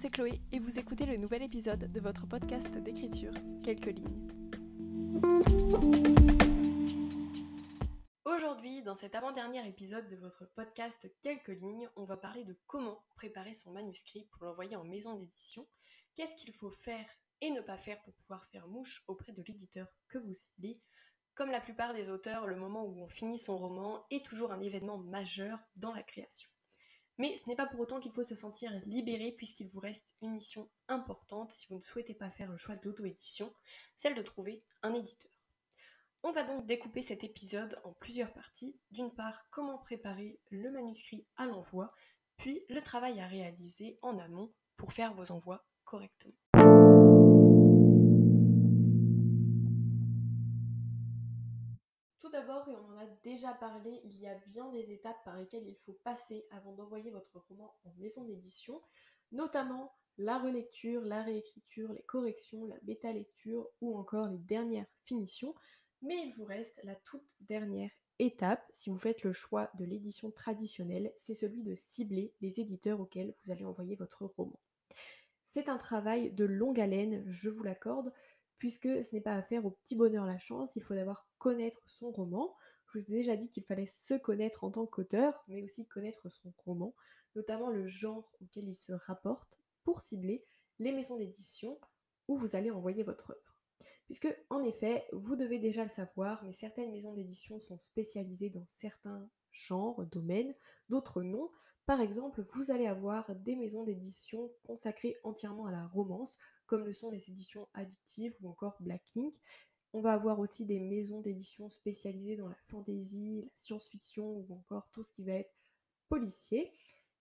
C'est Chloé et vous écoutez le nouvel épisode de votre podcast d'écriture Quelques lignes. Aujourd'hui, dans cet avant-dernier épisode de votre podcast Quelques lignes, on va parler de comment préparer son manuscrit pour l'envoyer en maison d'édition, qu'est-ce qu'il faut faire et ne pas faire pour pouvoir faire mouche auprès de l'éditeur que vous ciblez? Comme la plupart des auteurs, le moment où on finit son roman est toujours un événement majeur dans la création. Mais ce n'est pas pour autant qu'il faut se sentir libéré puisqu'il vous reste une mission importante si vous ne souhaitez pas faire le choix d'auto-édition, celle de trouver un éditeur. On va donc découper cet épisode en plusieurs parties. D'une part, comment préparer le manuscrit à l'envoi, puis le travail à réaliser en amont pour faire vos envois correctement. Et on en a déjà parlé, il y a bien des étapes par lesquelles il faut passer avant d'envoyer votre roman en maison d'édition, notamment la relecture, la réécriture, les corrections, la bêta-lecture ou encore les dernières finitions. Mais il vous reste la toute dernière étape, si vous faites le choix de l'édition traditionnelle, c'est celui de cibler les éditeurs auxquels vous allez envoyer votre roman. C'est un travail de longue haleine, je vous l'accorde, puisque ce n'est pas à faire au petit bonheur la chance, il faut d'abord connaître son roman. Je vous ai déjà dit qu'il fallait se connaître en tant qu'auteur, mais aussi connaître son roman, notamment le genre auquel il se rapporte, pour cibler les maisons d'édition où vous allez envoyer votre œuvre. Puisque, en effet, vous devez déjà le savoir, mais certaines maisons d'édition sont spécialisées dans certains genres, domaines, d'autres non. Par exemple, vous allez avoir des maisons d'édition consacrées entièrement à la romance, comme le sont les éditions addictives ou encore Black Ink. On va avoir aussi des maisons d'édition spécialisées dans la fantasy, la science-fiction ou encore tout ce qui va être policier.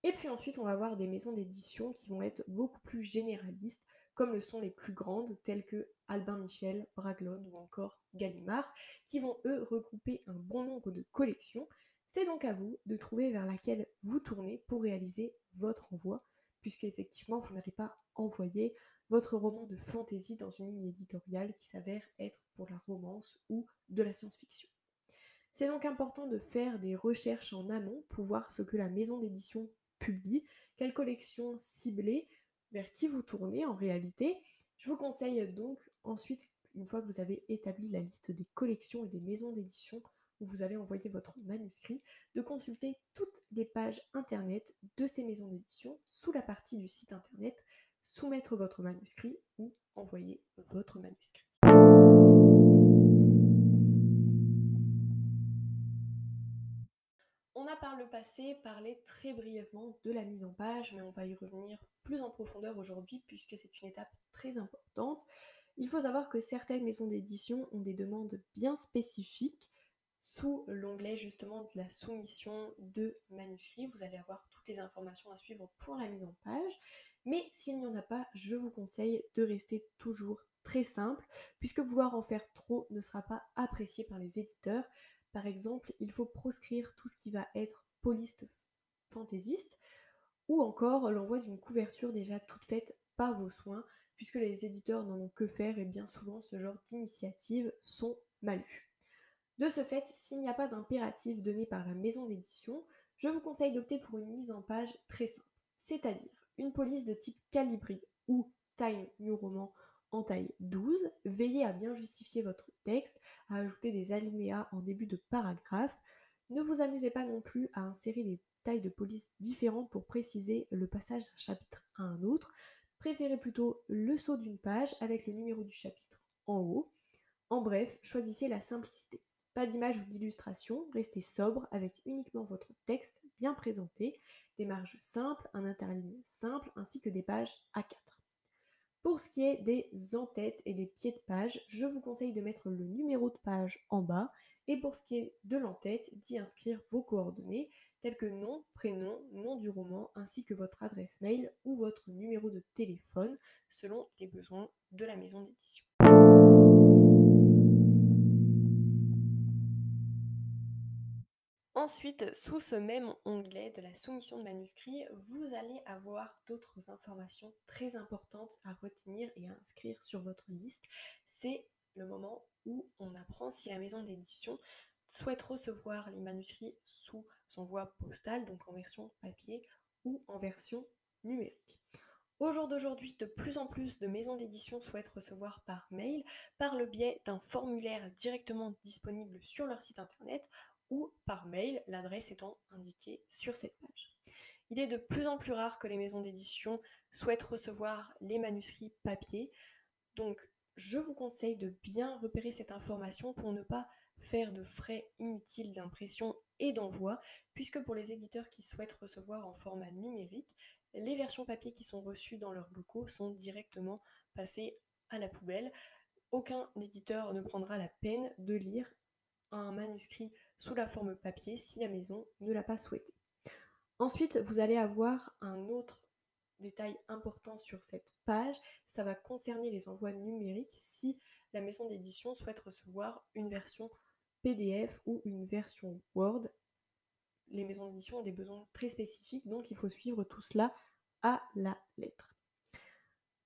Et puis ensuite, on va avoir des maisons d'édition qui vont être beaucoup plus généralistes, comme le sont les plus grandes, telles que Albin Michel, Braglone ou encore Gallimard, qui vont eux regrouper un bon nombre de collections. C'est donc à vous de trouver vers laquelle vous tournez pour réaliser votre envoi, puisque effectivement, vous n'allez pas envoyer votre roman de fantaisie dans une ligne éditoriale qui s'avère être pour la romance ou de la science-fiction. C'est donc important de faire des recherches en amont pour voir ce que la maison d'édition publie, quelle collection ciblée, vers qui vous tournez en réalité. Je vous conseille donc ensuite, une fois que vous avez établi la liste des collections et des maisons d'édition où vous allez envoyer votre manuscrit, de consulter toutes les pages internet de ces maisons d'édition sous la partie du site internet soumettre votre manuscrit ou envoyer votre manuscrit. On a par le passé parlé très brièvement de la mise en page, mais on va y revenir plus en profondeur aujourd'hui puisque c'est une étape très importante. Il faut savoir que certaines maisons d'édition ont des demandes bien spécifiques sous l'onglet justement de la soumission de manuscrit. Vous allez avoir toutes les informations à suivre pour la mise en page. Mais s'il n'y en a pas, je vous conseille de rester toujours très simple, puisque vouloir en faire trop ne sera pas apprécié par les éditeurs. Par exemple, il faut proscrire tout ce qui va être poliste fantaisiste, ou encore l'envoi d'une couverture déjà toute faite par vos soins, puisque les éditeurs n'en ont que faire et bien souvent ce genre d'initiatives sont mal vues. De ce fait, s'il n'y a pas d'impératif donné par la maison d'édition, je vous conseille d'opter pour une mise en page très simple, c'est-à-dire une police de type Calibri ou Time New Roman en taille 12. Veillez à bien justifier votre texte, à ajouter des alinéas en début de paragraphe. Ne vous amusez pas non plus à insérer des tailles de police différentes pour préciser le passage d'un chapitre à un autre. Préférez plutôt le saut d'une page avec le numéro du chapitre en haut. En bref, choisissez la simplicité. Pas d'image ou d'illustration, restez sobre avec uniquement votre texte bien présenté, des marges simples, un interligne simple ainsi que des pages A4. Pour ce qui est des en-têtes et des pieds de page, je vous conseille de mettre le numéro de page en bas et pour ce qui est de l'en-tête, d'y inscrire vos coordonnées telles que nom, prénom, nom du roman ainsi que votre adresse mail ou votre numéro de téléphone selon les besoins de la maison d'édition. Ensuite, sous ce même onglet de la soumission de manuscrit, vous allez avoir d'autres informations très importantes à retenir et à inscrire sur votre liste. C'est le moment où on apprend si la maison d'édition souhaite recevoir les manuscrits sous envoi postal, donc en version papier ou en version numérique. Au jour d'aujourd'hui, de plus en plus de maisons d'édition souhaitent recevoir par mail par le biais d'un formulaire directement disponible sur leur site internet ou par mail, l'adresse étant indiquée sur cette page. Il est de plus en plus rare que les maisons d'édition souhaitent recevoir les manuscrits papier, donc je vous conseille de bien repérer cette information pour ne pas faire de frais inutiles d'impression et d'envoi, puisque pour les éditeurs qui souhaitent recevoir en format numérique, les versions papier qui sont reçues dans leurs locaux sont directement passées à la poubelle. Aucun éditeur ne prendra la peine de lire un manuscrit sous la forme papier si la maison ne l'a pas souhaité. Ensuite, vous allez avoir un autre détail important sur cette page, ça va concerner les envois numériques si la maison d'édition souhaite recevoir une version PDF ou une version Word. Les maisons d'édition ont des besoins très spécifiques, donc il faut suivre tout cela à la lettre.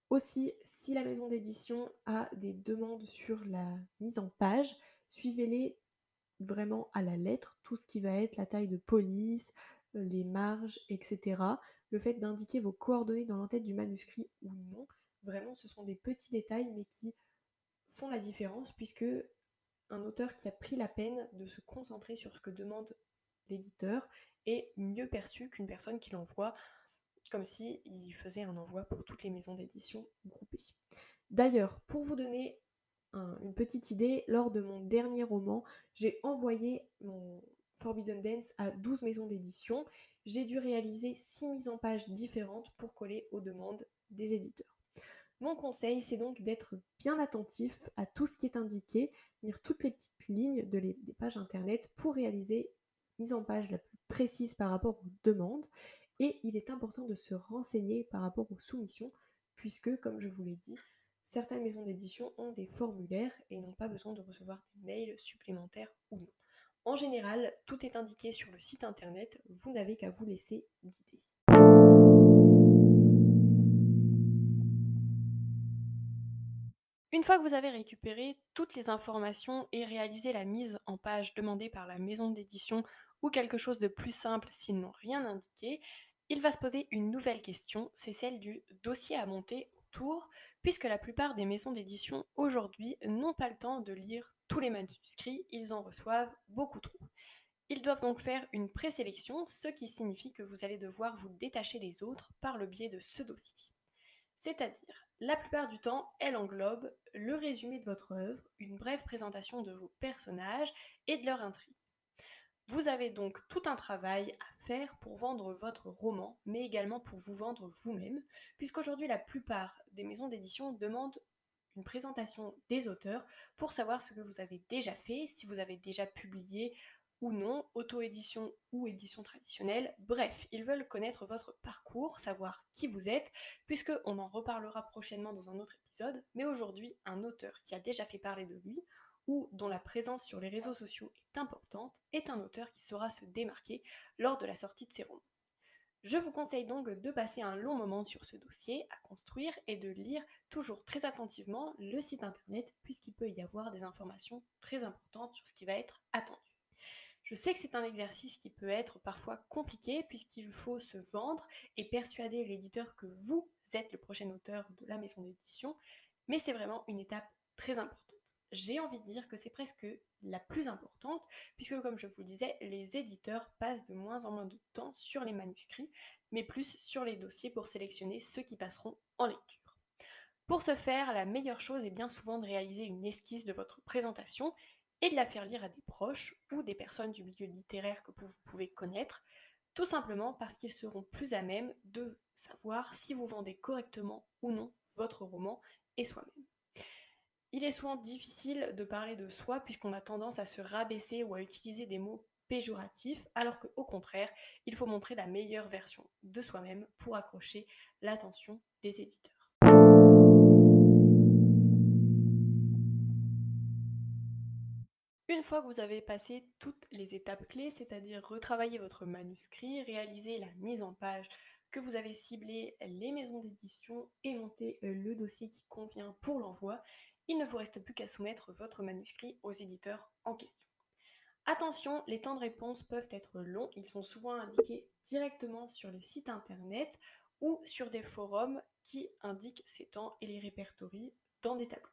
Aussi, si la maison d'édition a des demandes sur la mise en page, suivez-les vraiment à la lettre, tout ce qui va être la taille de police, les marges, etc. Le fait d'indiquer vos coordonnées dans l'entête du manuscrit ou non, vraiment ce sont des petits détails mais qui font la différence puisque un auteur qui a pris la peine de se concentrer sur ce que demande l'éditeur est mieux perçu qu'une personne qui l'envoie comme si faisait un envoi pour toutes les maisons d'édition groupées. D'ailleurs, pour vous donner une petite idée, lors de mon dernier roman, j'ai envoyé mon Forbidden Dance à 12 maisons d'édition. J'ai dû réaliser 6 mises en page différentes pour coller aux demandes des éditeurs. Mon conseil, c'est donc d'être bien attentif à tout ce qui est indiqué, lire toutes les petites lignes de des pages internet pour réaliser mise en page la plus précise par rapport aux demandes et il est important de se renseigner par rapport aux soumissions, puisque, comme je vous l'ai dit, certaines maisons d'édition ont des formulaires et n'ont pas besoin de recevoir des mails supplémentaires ou non. En général, tout est indiqué sur le site internet, vous n'avez qu'à vous laisser guider. Une fois que vous avez récupéré toutes les informations et réalisé la mise en page demandée par la maison d'édition ou quelque chose de plus simple s'ils n'ont rien indiqué, il va se poser une nouvelle question, c'est celle du dossier à monter puisque la plupart des maisons d'édition aujourd'hui n'ont pas le temps de lire tous les manuscrits, ils en reçoivent beaucoup trop. Ils doivent donc faire une présélection, ce qui signifie que vous allez devoir vous détacher des autres par le biais de ce dossier. C'est-à-dire, la plupart du temps, elle englobe le résumé de votre œuvre, une brève présentation de vos personnages et de leur intrigue. Vous avez donc tout un travail à faire pour vendre votre roman, mais également pour vous vendre vous-même, puisqu'aujourd'hui la plupart des maisons d'édition demandent une présentation des auteurs pour savoir ce que vous avez déjà fait, si vous avez déjà publié ou non, auto-édition ou édition traditionnelle. Bref, ils veulent connaître votre parcours, savoir qui vous êtes, puisque on en reparlera prochainement dans un autre épisode, mais aujourd'hui, un auteur qui a déjà fait parler de lui, ou dont la présence sur les réseaux sociaux est importante est un auteur qui saura se démarquer lors de la sortie de ses romans. Je vous conseille donc de passer un long moment sur ce dossier à construire et de lire toujours très attentivement le site internet puisqu'il peut y avoir des informations très importantes sur ce qui va être attendu. Je sais que c'est un exercice qui peut être parfois compliqué puisqu'il faut se vendre et persuader l'éditeur que vous êtes le prochain auteur de la maison d'édition, mais c'est vraiment une étape très importante j'ai envie de dire que c'est presque la plus importante, puisque comme je vous le disais, les éditeurs passent de moins en moins de temps sur les manuscrits, mais plus sur les dossiers pour sélectionner ceux qui passeront en lecture. Pour ce faire, la meilleure chose est bien souvent de réaliser une esquisse de votre présentation et de la faire lire à des proches ou des personnes du milieu littéraire que vous pouvez connaître, tout simplement parce qu'ils seront plus à même de savoir si vous vendez correctement ou non votre roman et soi-même. Il est souvent difficile de parler de soi puisqu'on a tendance à se rabaisser ou à utiliser des mots péjoratifs, alors qu'au contraire, il faut montrer la meilleure version de soi-même pour accrocher l'attention des éditeurs. Une fois que vous avez passé toutes les étapes clés, c'est-à-dire retravailler votre manuscrit, réaliser la mise en page, que vous avez ciblé les maisons d'édition et monter le dossier qui convient pour l'envoi, il ne vous reste plus qu'à soumettre votre manuscrit aux éditeurs en question. Attention, les temps de réponse peuvent être longs, ils sont souvent indiqués directement sur les sites internet ou sur des forums qui indiquent ces temps et les répertorient dans des tableaux.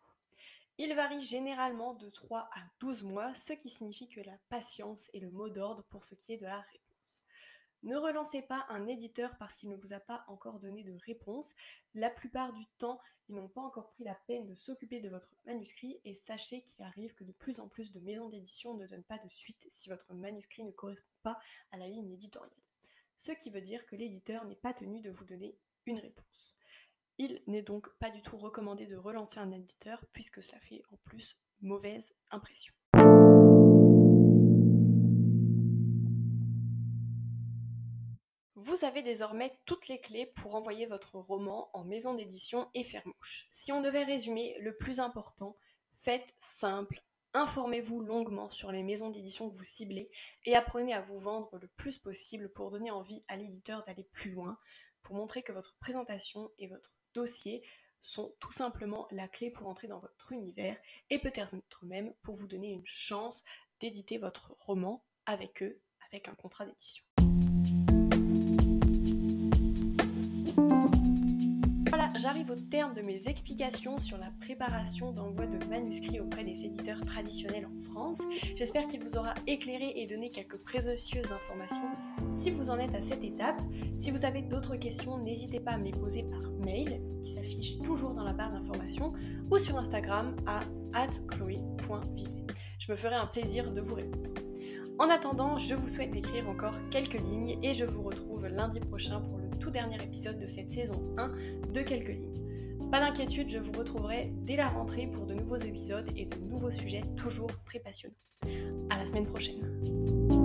Il varie généralement de 3 à 12 mois, ce qui signifie que la patience est le mot d'ordre pour ce qui est de la réponse. Ne relancez pas un éditeur parce qu'il ne vous a pas encore donné de réponse. La plupart du temps, ils n'ont pas encore pris la peine de s'occuper de votre manuscrit et sachez qu'il arrive que de plus en plus de maisons d'édition ne donnent pas de suite si votre manuscrit ne correspond pas à la ligne éditoriale. Ce qui veut dire que l'éditeur n'est pas tenu de vous donner une réponse. Il n'est donc pas du tout recommandé de relancer un éditeur puisque cela fait en plus mauvaise impression. Vous avez désormais toutes les clés pour envoyer votre roman en maison d'édition et faire mouche. Si on devait résumer, le plus important, faites simple, informez-vous longuement sur les maisons d'édition que vous ciblez et apprenez à vous vendre le plus possible pour donner envie à l'éditeur d'aller plus loin, pour montrer que votre présentation et votre dossier sont tout simplement la clé pour entrer dans votre univers et peut-être même pour vous donner une chance d'éditer votre roman avec eux, avec un contrat d'édition. J'arrive au terme de mes explications sur la préparation d'envoi de manuscrits auprès des éditeurs traditionnels en France. J'espère qu'il vous aura éclairé et donné quelques précieuses informations si vous en êtes à cette étape. Si vous avez d'autres questions, n'hésitez pas à me les poser par mail, qui s'affiche toujours dans la barre d'informations, ou sur Instagram à chloé.vivet. Je me ferai un plaisir de vous répondre. En attendant, je vous souhaite d'écrire encore quelques lignes et je vous retrouve lundi prochain pour tout dernier épisode de cette saison 1 de quelques lignes. Pas d'inquiétude, je vous retrouverai dès la rentrée pour de nouveaux épisodes et de nouveaux sujets toujours très passionnants. À la semaine prochaine.